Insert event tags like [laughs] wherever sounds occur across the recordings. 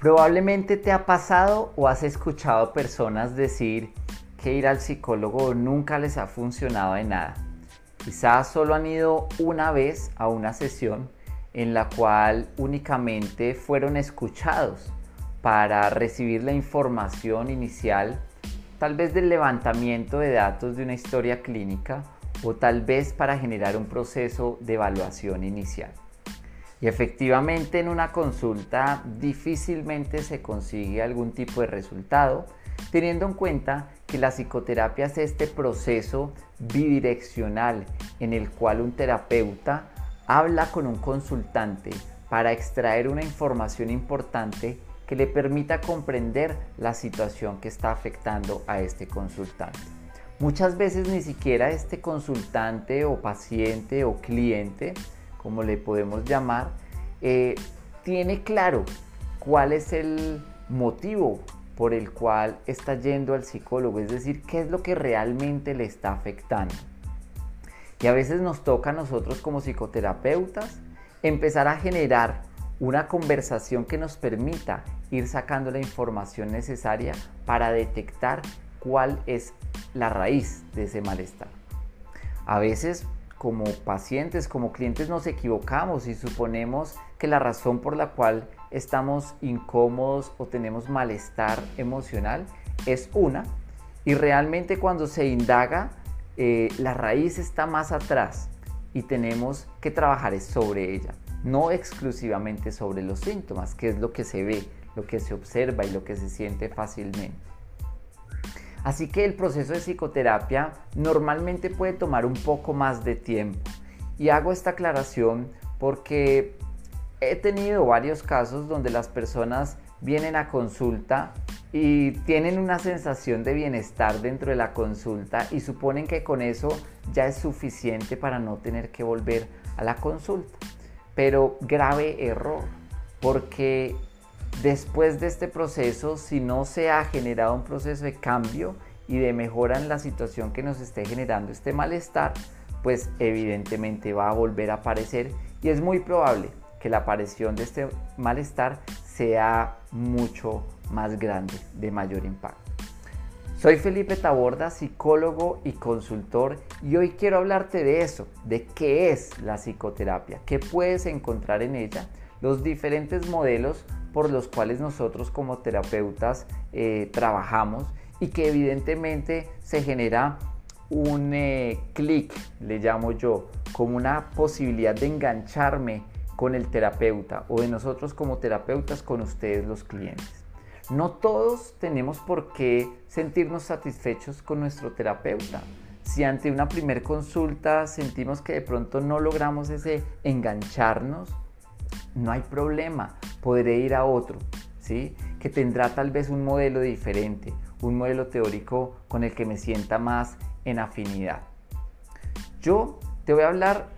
Probablemente te ha pasado o has escuchado personas decir que ir al psicólogo nunca les ha funcionado de nada. Quizás solo han ido una vez a una sesión en la cual únicamente fueron escuchados para recibir la información inicial, tal vez del levantamiento de datos de una historia clínica o tal vez para generar un proceso de evaluación inicial. Y efectivamente en una consulta difícilmente se consigue algún tipo de resultado, teniendo en cuenta que la psicoterapia es este proceso bidireccional en el cual un terapeuta habla con un consultante para extraer una información importante que le permita comprender la situación que está afectando a este consultante. Muchas veces ni siquiera este consultante o paciente o cliente como le podemos llamar, eh, tiene claro cuál es el motivo por el cual está yendo al psicólogo, es decir, qué es lo que realmente le está afectando. Y a veces nos toca a nosotros como psicoterapeutas empezar a generar una conversación que nos permita ir sacando la información necesaria para detectar cuál es la raíz de ese malestar. A veces como pacientes, como clientes nos equivocamos y suponemos que la razón por la cual estamos incómodos o tenemos malestar emocional es una y realmente cuando se indaga eh, la raíz está más atrás y tenemos que trabajar sobre ella, no exclusivamente sobre los síntomas, que es lo que se ve, lo que se observa y lo que se siente fácilmente. Así que el proceso de psicoterapia normalmente puede tomar un poco más de tiempo. Y hago esta aclaración porque he tenido varios casos donde las personas vienen a consulta y tienen una sensación de bienestar dentro de la consulta y suponen que con eso ya es suficiente para no tener que volver a la consulta. Pero grave error, porque Después de este proceso, si no se ha generado un proceso de cambio y de mejora en la situación que nos esté generando este malestar, pues evidentemente va a volver a aparecer y es muy probable que la aparición de este malestar sea mucho más grande, de mayor impacto. Soy Felipe Taborda, psicólogo y consultor, y hoy quiero hablarte de eso, de qué es la psicoterapia, qué puedes encontrar en ella, los diferentes modelos por los cuales nosotros como terapeutas eh, trabajamos y que evidentemente se genera un eh, clic, le llamo yo, como una posibilidad de engancharme con el terapeuta o de nosotros como terapeutas con ustedes los clientes. No todos tenemos por qué sentirnos satisfechos con nuestro terapeuta. Si ante una primer consulta sentimos que de pronto no logramos ese engancharnos, no hay problema, podré ir a otro, ¿sí? que tendrá tal vez un modelo diferente, un modelo teórico con el que me sienta más en afinidad. Yo te voy a hablar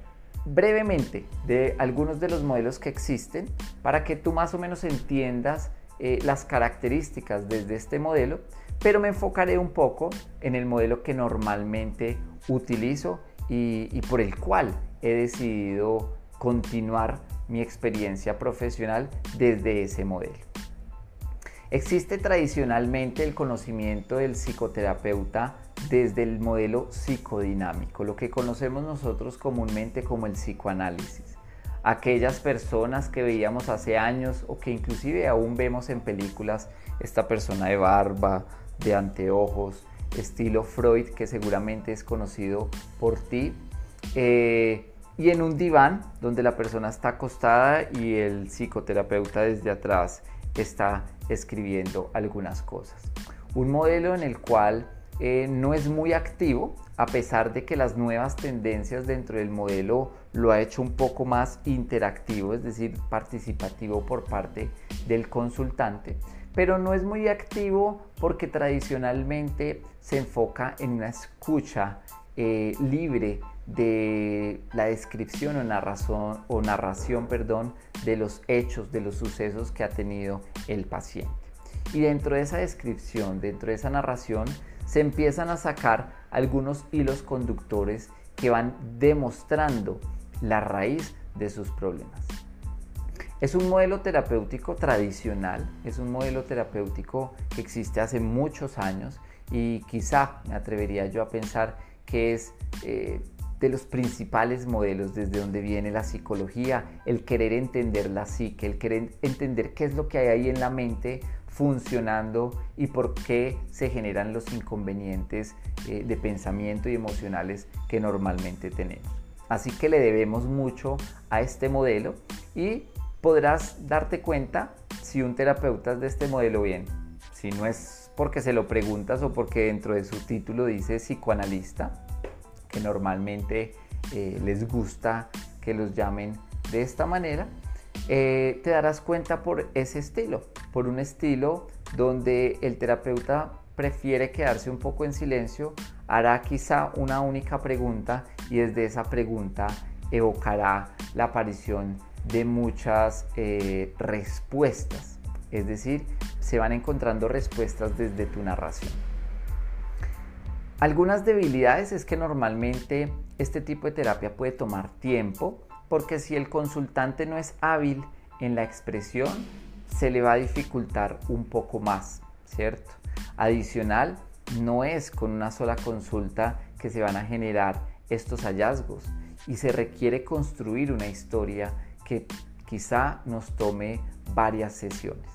brevemente de algunos de los modelos que existen para que tú más o menos entiendas eh, las características desde este modelo, pero me enfocaré un poco en el modelo que normalmente utilizo y, y por el cual he decidido continuar mi experiencia profesional desde ese modelo. Existe tradicionalmente el conocimiento del psicoterapeuta desde el modelo psicodinámico, lo que conocemos nosotros comúnmente como el psicoanálisis. Aquellas personas que veíamos hace años o que inclusive aún vemos en películas, esta persona de barba, de anteojos, estilo Freud, que seguramente es conocido por ti, eh, y en un diván donde la persona está acostada y el psicoterapeuta desde atrás está escribiendo algunas cosas. Un modelo en el cual eh, no es muy activo, a pesar de que las nuevas tendencias dentro del modelo lo ha hecho un poco más interactivo, es decir, participativo por parte del consultante, pero no es muy activo porque tradicionalmente se enfoca en una escucha eh, libre de la descripción o narración, o narración perdón, de los hechos, de los sucesos que ha tenido el paciente. Y dentro de esa descripción, dentro de esa narración, se empiezan a sacar algunos hilos conductores que van demostrando la raíz de sus problemas. Es un modelo terapéutico tradicional, es un modelo terapéutico que existe hace muchos años y quizá me atrevería yo a pensar que es eh, de los principales modelos desde donde viene la psicología, el querer entender la psique, el querer entender qué es lo que hay ahí en la mente funcionando y por qué se generan los inconvenientes eh, de pensamiento y emocionales que normalmente tenemos. Así que le debemos mucho a este modelo y podrás darte cuenta si un terapeuta es de este modelo bien. Si no es porque se lo preguntas o porque dentro de su título dice psicoanalista, que normalmente eh, les gusta que los llamen de esta manera, eh, te darás cuenta por ese estilo, por un estilo donde el terapeuta prefiere quedarse un poco en silencio, hará quizá una única pregunta y desde esa pregunta evocará la aparición de muchas eh, respuestas, es decir, se van encontrando respuestas desde tu narración. Algunas debilidades es que normalmente este tipo de terapia puede tomar tiempo porque si el consultante no es hábil en la expresión, se le va a dificultar un poco más, ¿cierto? Adicional, no es con una sola consulta que se van a generar estos hallazgos y se requiere construir una historia que quizá nos tome varias sesiones.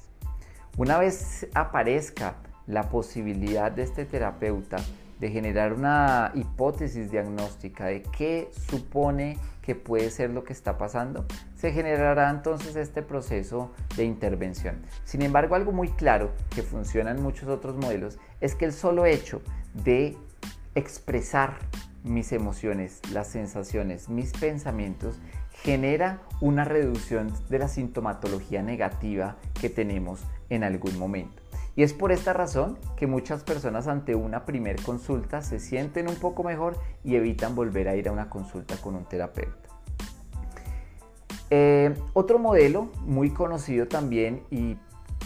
Una vez aparezca la posibilidad de este terapeuta de generar una hipótesis diagnóstica de qué supone que puede ser lo que está pasando, se generará entonces este proceso de intervención. Sin embargo, algo muy claro que funciona en muchos otros modelos es que el solo hecho de expresar mis emociones, las sensaciones, mis pensamientos, genera una reducción de la sintomatología negativa que tenemos en algún momento. Y es por esta razón que muchas personas ante una primer consulta se sienten un poco mejor y evitan volver a ir a una consulta con un terapeuta. Eh, otro modelo muy conocido también y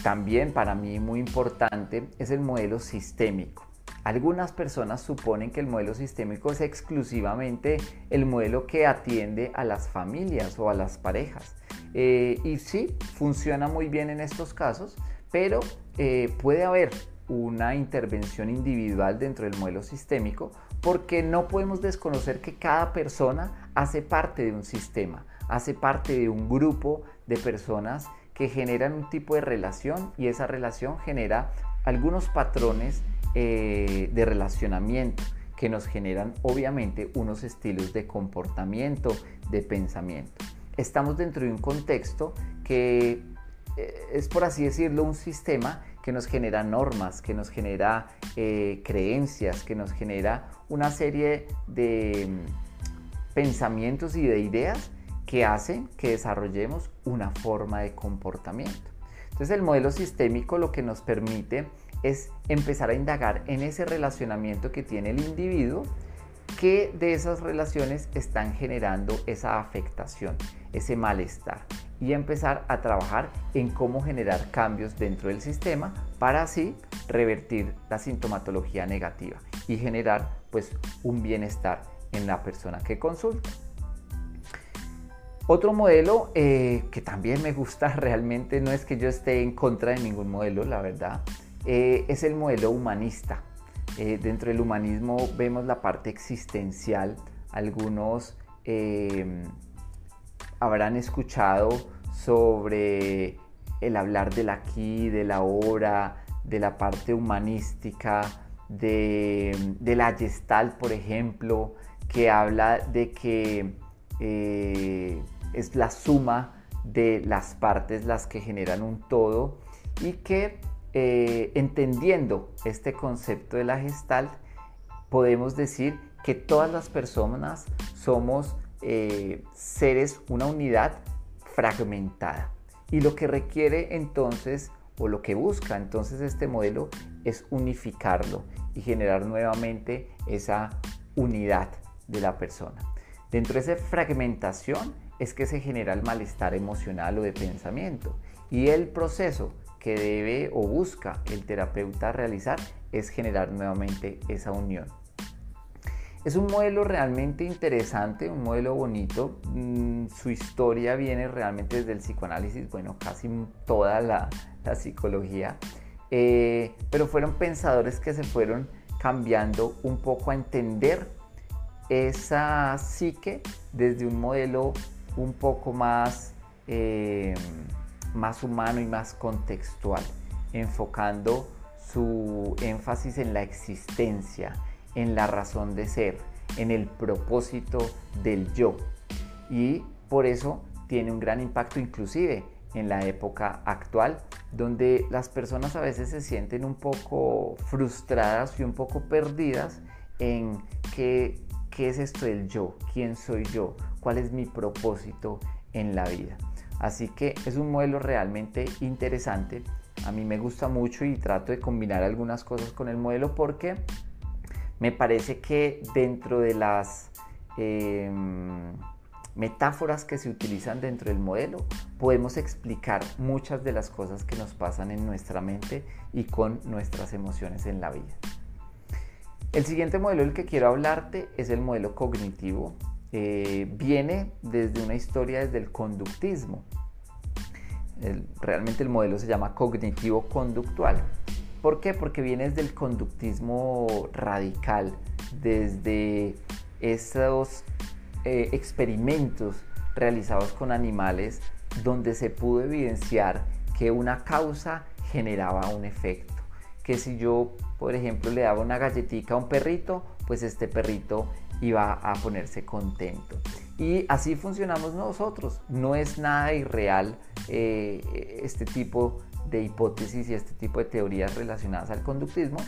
también para mí muy importante es el modelo sistémico. Algunas personas suponen que el modelo sistémico es exclusivamente el modelo que atiende a las familias o a las parejas. Eh, y sí, funciona muy bien en estos casos, pero eh, puede haber una intervención individual dentro del modelo sistémico porque no podemos desconocer que cada persona hace parte de un sistema, hace parte de un grupo de personas que generan un tipo de relación y esa relación genera algunos patrones eh, de relacionamiento que nos generan obviamente unos estilos de comportamiento, de pensamiento. Estamos dentro de un contexto que es por así decirlo un sistema que nos genera normas, que nos genera eh, creencias, que nos genera una serie de mm, pensamientos y de ideas que hacen que desarrollemos una forma de comportamiento. Entonces el modelo sistémico lo que nos permite es empezar a indagar en ese relacionamiento que tiene el individuo, que de esas relaciones están generando esa afectación, ese malestar y empezar a trabajar en cómo generar cambios dentro del sistema para así revertir la sintomatología negativa y generar pues un bienestar en la persona que consulta. Otro modelo eh, que también me gusta [laughs] realmente, no es que yo esté en contra de ningún modelo, la verdad, eh, es el modelo humanista. Eh, dentro del humanismo vemos la parte existencial, algunos habrán escuchado sobre el hablar del aquí, de la ahora, de la parte humanística, de, la gestal, por ejemplo, que habla de que eh, es la suma de las partes las que generan un todo y que eh, entendiendo este concepto de la gestal podemos decir que todas las personas somos eh, seres, una unidad fragmentada. Y lo que requiere entonces, o lo que busca entonces este modelo, es unificarlo y generar nuevamente esa unidad de la persona. Dentro de esa fragmentación es que se genera el malestar emocional o de pensamiento. Y el proceso que debe o busca el terapeuta realizar es generar nuevamente esa unión. Es un modelo realmente interesante, un modelo bonito. Mm, su historia viene realmente desde el psicoanálisis, bueno, casi toda la, psicología. Eh, pero fueron pensadores que se fueron cambiando un poco a entender esa psique desde un modelo un poco más, eh, más humano y más contextual, enfocando su énfasis en la existencia, en la razón de ser, en el propósito del yo. Y por eso tiene un gran impacto inclusive en la época actual, donde las personas a veces se sienten un poco frustradas y un poco perdidas en qué, qué es esto del yo, quién soy yo, cuál es mi propósito en la vida. Así que es un modelo realmente interesante. A mí me gusta mucho y trato de combinar algunas cosas con el modelo porque me parece que dentro de las em, metáforas que se utilizan dentro del modelo podemos explicar muchas de las cosas que nos pasan en nuestra mente y con nuestras emociones en la vida. El siguiente modelo del que quiero hablarte es el modelo cognitivo. Eh, viene desde una historia desde el conductismo. realmente el modelo se llama cognitivo conductual ¿Por qué? Porque viene desde el conductismo radical, desde esos eh, experimentos realizados con animales donde se pudo evidenciar que una causa generaba un efecto. Que si yo, por ejemplo, le daba una galletita a un perrito, pues este perrito iba a ponerse contento. Y así funcionamos nosotros. No es nada irreal eh, este tipo de hipótesis y este tipo de teorías relacionadas al conductismo,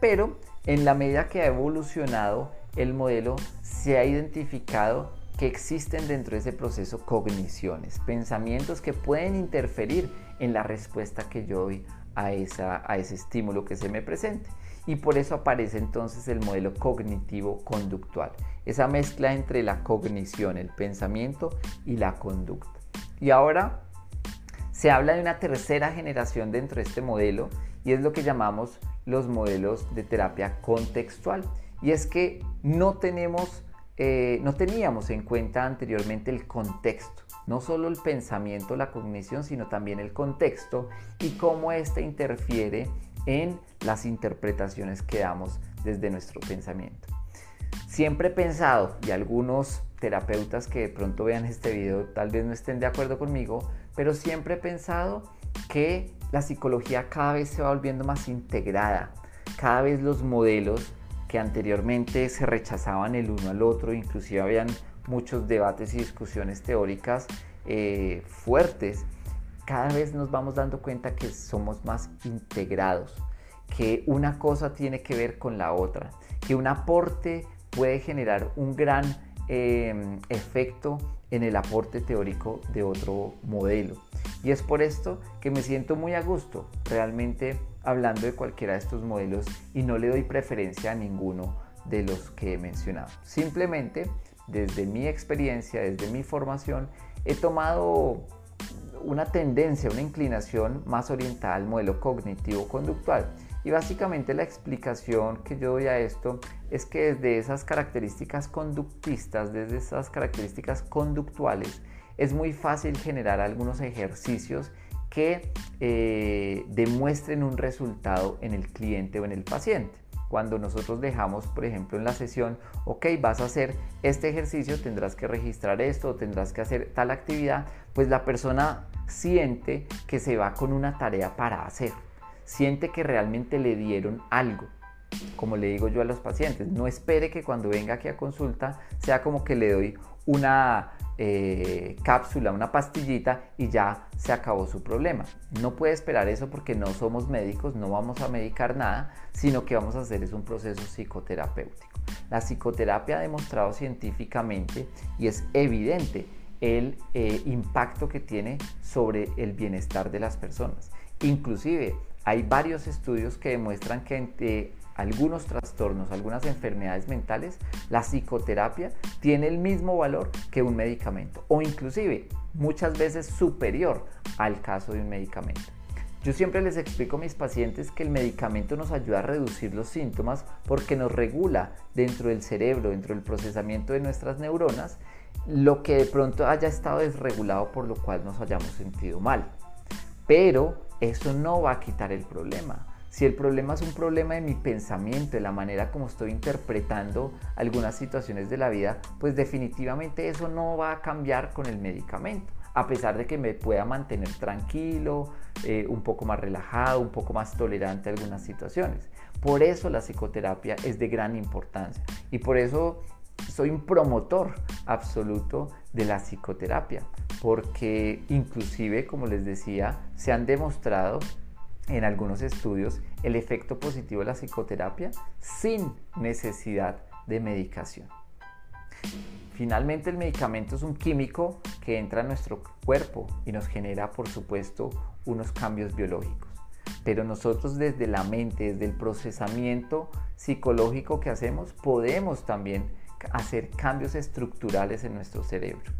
pero en la medida que ha evolucionado el modelo, se ha identificado que existen dentro de ese proceso cogniciones, pensamientos que pueden interferir en la respuesta que yo doy a, esa, a ese estímulo que se me presente. Y por eso aparece entonces el modelo cognitivo conductual, esa mezcla entre la cognición, el pensamiento y la conducta. Y ahora se habla de una tercera generación dentro de este modelo y es lo que llamamos los modelos de terapia contextual. Y es que no tenemos, eh, no teníamos en cuenta anteriormente el contexto, no solo el pensamiento, la cognición, sino también el contexto y cómo éste interfiere en las interpretaciones que damos desde nuestro pensamiento. Siempre he pensado, y algunos terapeutas que de pronto vean este video tal vez no estén de acuerdo conmigo, pero siempre he pensado que la psicología cada vez se va volviendo más integrada, cada vez los modelos que anteriormente se rechazaban el uno al otro, inclusive habían muchos debates y discusiones teóricas eh, fuertes, cada vez nos vamos dando cuenta que somos más integrados, que una cosa tiene que ver con la otra, que un aporte puede generar un gran eh, efecto en el aporte teórico de otro modelo. Y es por esto que me siento muy a gusto realmente hablando de cualquiera de estos modelos y no le doy preferencia a ninguno de los que he mencionado. Simplemente desde mi experiencia, desde mi formación, he tomado una tendencia, una inclinación más orientada al modelo cognitivo-conductual y básicamente la explicación que yo doy a esto es que desde esas características conductistas, desde esas características conductuales, es muy fácil generar algunos ejercicios que eh, demuestren un resultado en el cliente o en el paciente. Cuando nosotros dejamos, por ejemplo, en la sesión, ok, vas a hacer este ejercicio, tendrás que registrar esto, tendrás que hacer tal actividad, pues la persona siente que se va con una tarea para hacer siente que realmente le dieron algo. Como le digo yo a los pacientes, no espere que cuando venga aquí a consulta sea como que le doy una eh, cápsula, una pastillita y ya se acabó su problema. No puede esperar eso porque no somos médicos, no vamos a medicar nada, sino que vamos a hacer es un proceso psicoterapéutico. La psicoterapia ha demostrado científicamente y es evidente el eh, impacto que tiene sobre el bienestar de las personas. Inclusive hay varios estudios que demuestran que entre algunos trastornos, algunas enfermedades mentales, la psicoterapia tiene el mismo valor que un medicamento o inclusive muchas veces superior al caso de un medicamento. Yo siempre les explico a mis pacientes que el medicamento nos ayuda a reducir los síntomas porque nos regula dentro del cerebro, dentro del procesamiento de nuestras neuronas, lo que de pronto haya estado desregulado por lo cual nos hayamos sentido mal. Pero eso no va a quitar el problema. Si el problema es un problema de mi pensamiento, de la manera como estoy interpretando algunas situaciones de la vida, pues definitivamente eso no va a cambiar con el medicamento a pesar de que me pueda mantener tranquilo, eh, un poco más relajado, un poco más tolerante a algunas situaciones. Por eso la psicoterapia es de gran importancia y por eso soy un promotor absoluto de la psicoterapia, porque inclusive, como les decía, se han demostrado en algunos estudios el efecto positivo de la psicoterapia sin necesidad de medicación. Finalmente el medicamento es un químico que entra a nuestro cuerpo y nos genera, por supuesto, unos cambios biológicos. Pero nosotros desde la mente, desde el procesamiento psicológico que hacemos, podemos también hacer cambios estructurales en nuestro cerebro.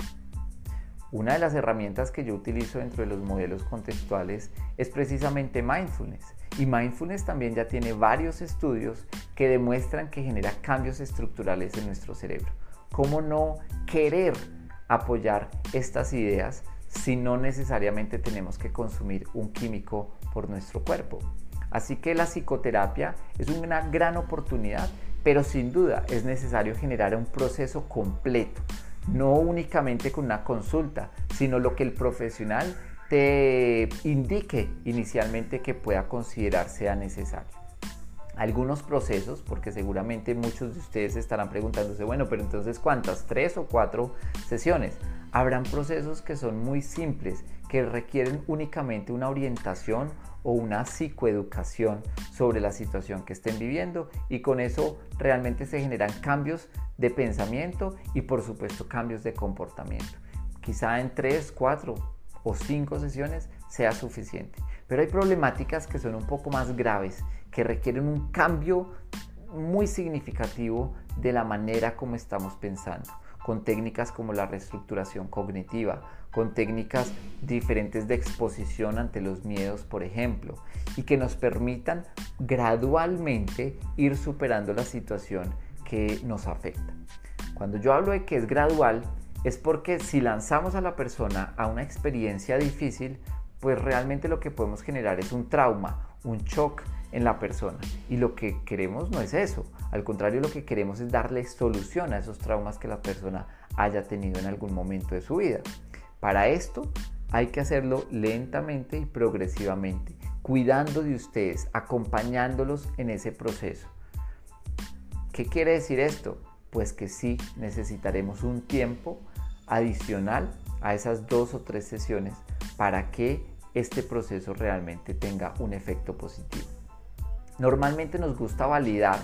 Una de las herramientas que yo utilizo dentro de los modelos contextuales es precisamente mindfulness. Y mindfulness también ya tiene varios estudios que demuestran que genera cambios estructurales en nuestro cerebro. ¿Cómo no querer apoyar estas ideas si no necesariamente tenemos que consumir un químico por nuestro cuerpo? Así que la psicoterapia es una gran oportunidad, pero sin duda es necesario generar un proceso completo, no únicamente con una consulta, sino lo que el profesional te indique inicialmente que pueda considerar sea necesario algunos procesos, porque seguramente muchos de ustedes estarán preguntándose, bueno, pero entonces ¿cuántas? ¿Tres o cuatro sesiones? Habrán procesos que son muy simples, que requieren únicamente una orientación o una psicoeducación sobre la situación que estén viviendo y con eso realmente se generan cambios de pensamiento y por supuesto cambios de comportamiento. Quizá en tres, cuatro o cinco sesiones sea suficiente. Pero hay problemáticas que son un poco más graves, que requieren un cambio muy significativo de la manera como estamos pensando, con técnicas como la reestructuración cognitiva, con técnicas diferentes de exposición ante los miedos, por ejemplo, y que nos permitan gradualmente ir superando la situación que nos afecta. Cuando yo hablo de que es gradual, es porque si lanzamos a la persona a una experiencia difícil, pues realmente lo que podemos generar es un trauma, un shock en la persona. Y lo que queremos no es eso. Al contrario, lo que queremos es darle solución a esos traumas que la persona haya tenido en algún momento de su vida. Para esto hay que hacerlo lentamente y progresivamente, cuidando de ustedes, acompañándolos en ese proceso. ¿Qué quiere decir esto? Pues que sí necesitaremos un tiempo adicional a esas dos o tres sesiones para que este proceso realmente tenga un efecto positivo. Normalmente nos gusta validar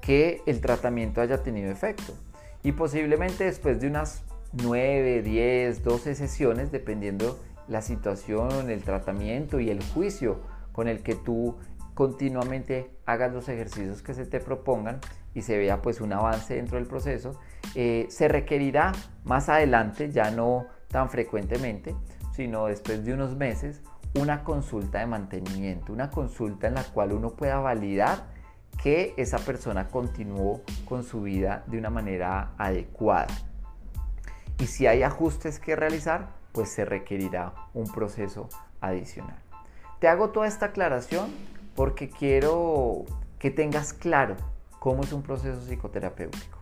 que el tratamiento haya tenido efecto. Y posiblemente después de unas 9, 10, 12 sesiones, dependiendo la situación, el tratamiento y el juicio con el que tú continuamente hagas los ejercicios que se te propongan y se vea pues un avance dentro del proceso, eh, se requerirá más adelante, ya no tan frecuentemente, sino después de unos meses, una consulta de mantenimiento, una consulta en la cual uno pueda validar que esa persona continuó con su vida de una manera adecuada. Y si hay ajustes que realizar, pues se requerirá un proceso adicional. Te hago toda esta aclaración porque quiero que tengas claro cómo es un proceso psicoterapéutico.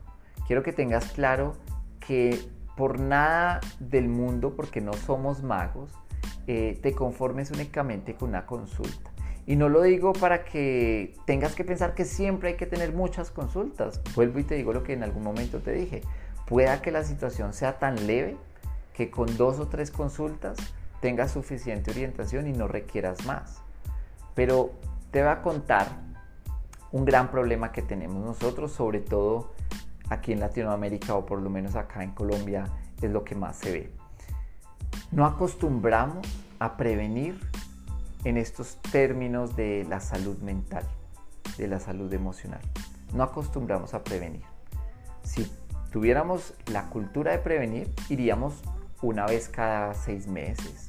Quiero que tengas claro que por nada del mundo, porque no somos magos, eh, te conformes únicamente con una consulta. Y no lo digo para que tengas que pensar que siempre hay que tener muchas consultas. Vuelvo y te digo lo que en algún momento te dije. Pueda que la situación sea tan leve que con dos o tres consultas tengas suficiente orientación y no requieras más. Pero te voy a contar un gran problema que tenemos nosotros, sobre todo aquí en Latinoamérica o por lo menos acá en Colombia es lo que más se ve. No acostumbramos a prevenir en estos términos de la salud mental, de la salud emocional. No acostumbramos a prevenir. Si tuviéramos la cultura de prevenir, iríamos una vez cada seis meses,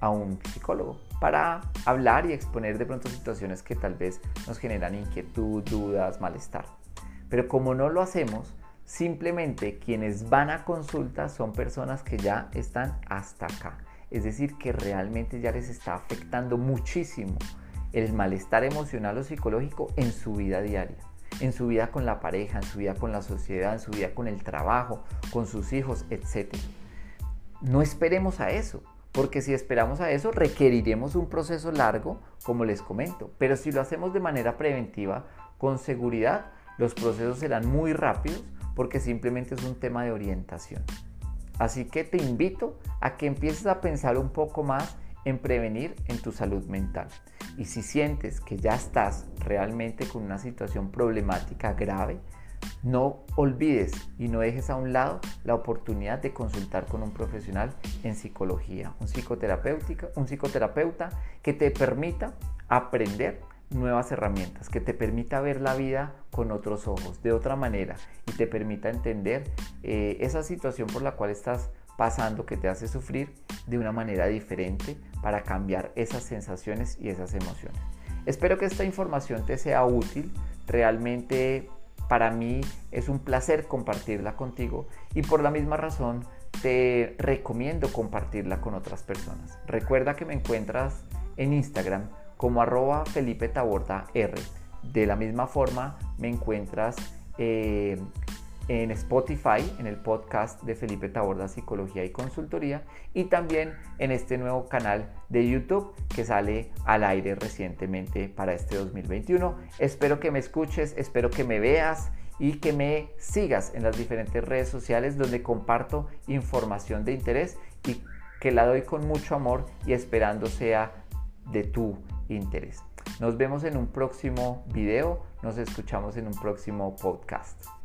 a un psicólogo para hablar y exponer de pronto situaciones que tal vez nos generan inquietud, dudas, malestar. Pero como no lo hacemos, simplemente quienes van a consulta son personas que ya están hasta acá. Es decir, que realmente ya les está afectando muchísimo el malestar emocional o psicológico en su vida diaria, en su vida con la pareja, en su vida con la sociedad, en su vida con el trabajo, con sus hijos, etc. No esperemos a eso, porque si esperamos a eso requeriremos un proceso largo, como les comento, pero si lo hacemos de manera preventiva, con seguridad, los procesos serán muy rápidos porque simplemente es un tema de orientación. Así que te invito a que empieces a pensar un poco más en prevenir en tu salud mental. Y si sientes que ya estás realmente con una situación problemática grave, no olvides y no dejes a un lado la oportunidad de consultar con un profesional en psicología, un, un psicoterapeuta que te permita aprender nuevas herramientas, que te permita ver la vida con otros ojos, de otra manera, y te permita entender eh, esa situación por la cual estás pasando que te hace sufrir de una manera diferente para cambiar esas sensaciones y esas emociones. Espero que esta información te sea útil. Realmente para mí es un placer compartirla contigo y por la misma razón te recomiendo compartirla con otras personas. Recuerda que me encuentras en Instagram como arroba Felipe Taborda R. De la misma forma me encuentras eh, en Spotify, en el podcast de Felipe Taborda Psicología y Consultoría y también en este nuevo canal de YouTube que sale al aire recientemente para este 2021. Espero que me escuches, espero que me veas y que me sigas en las diferentes redes sociales donde comparto información de interés y que la doy con mucho amor y esperando sea de tu interés. Nos vemos en un próximo video, nos escuchamos en un próximo podcast.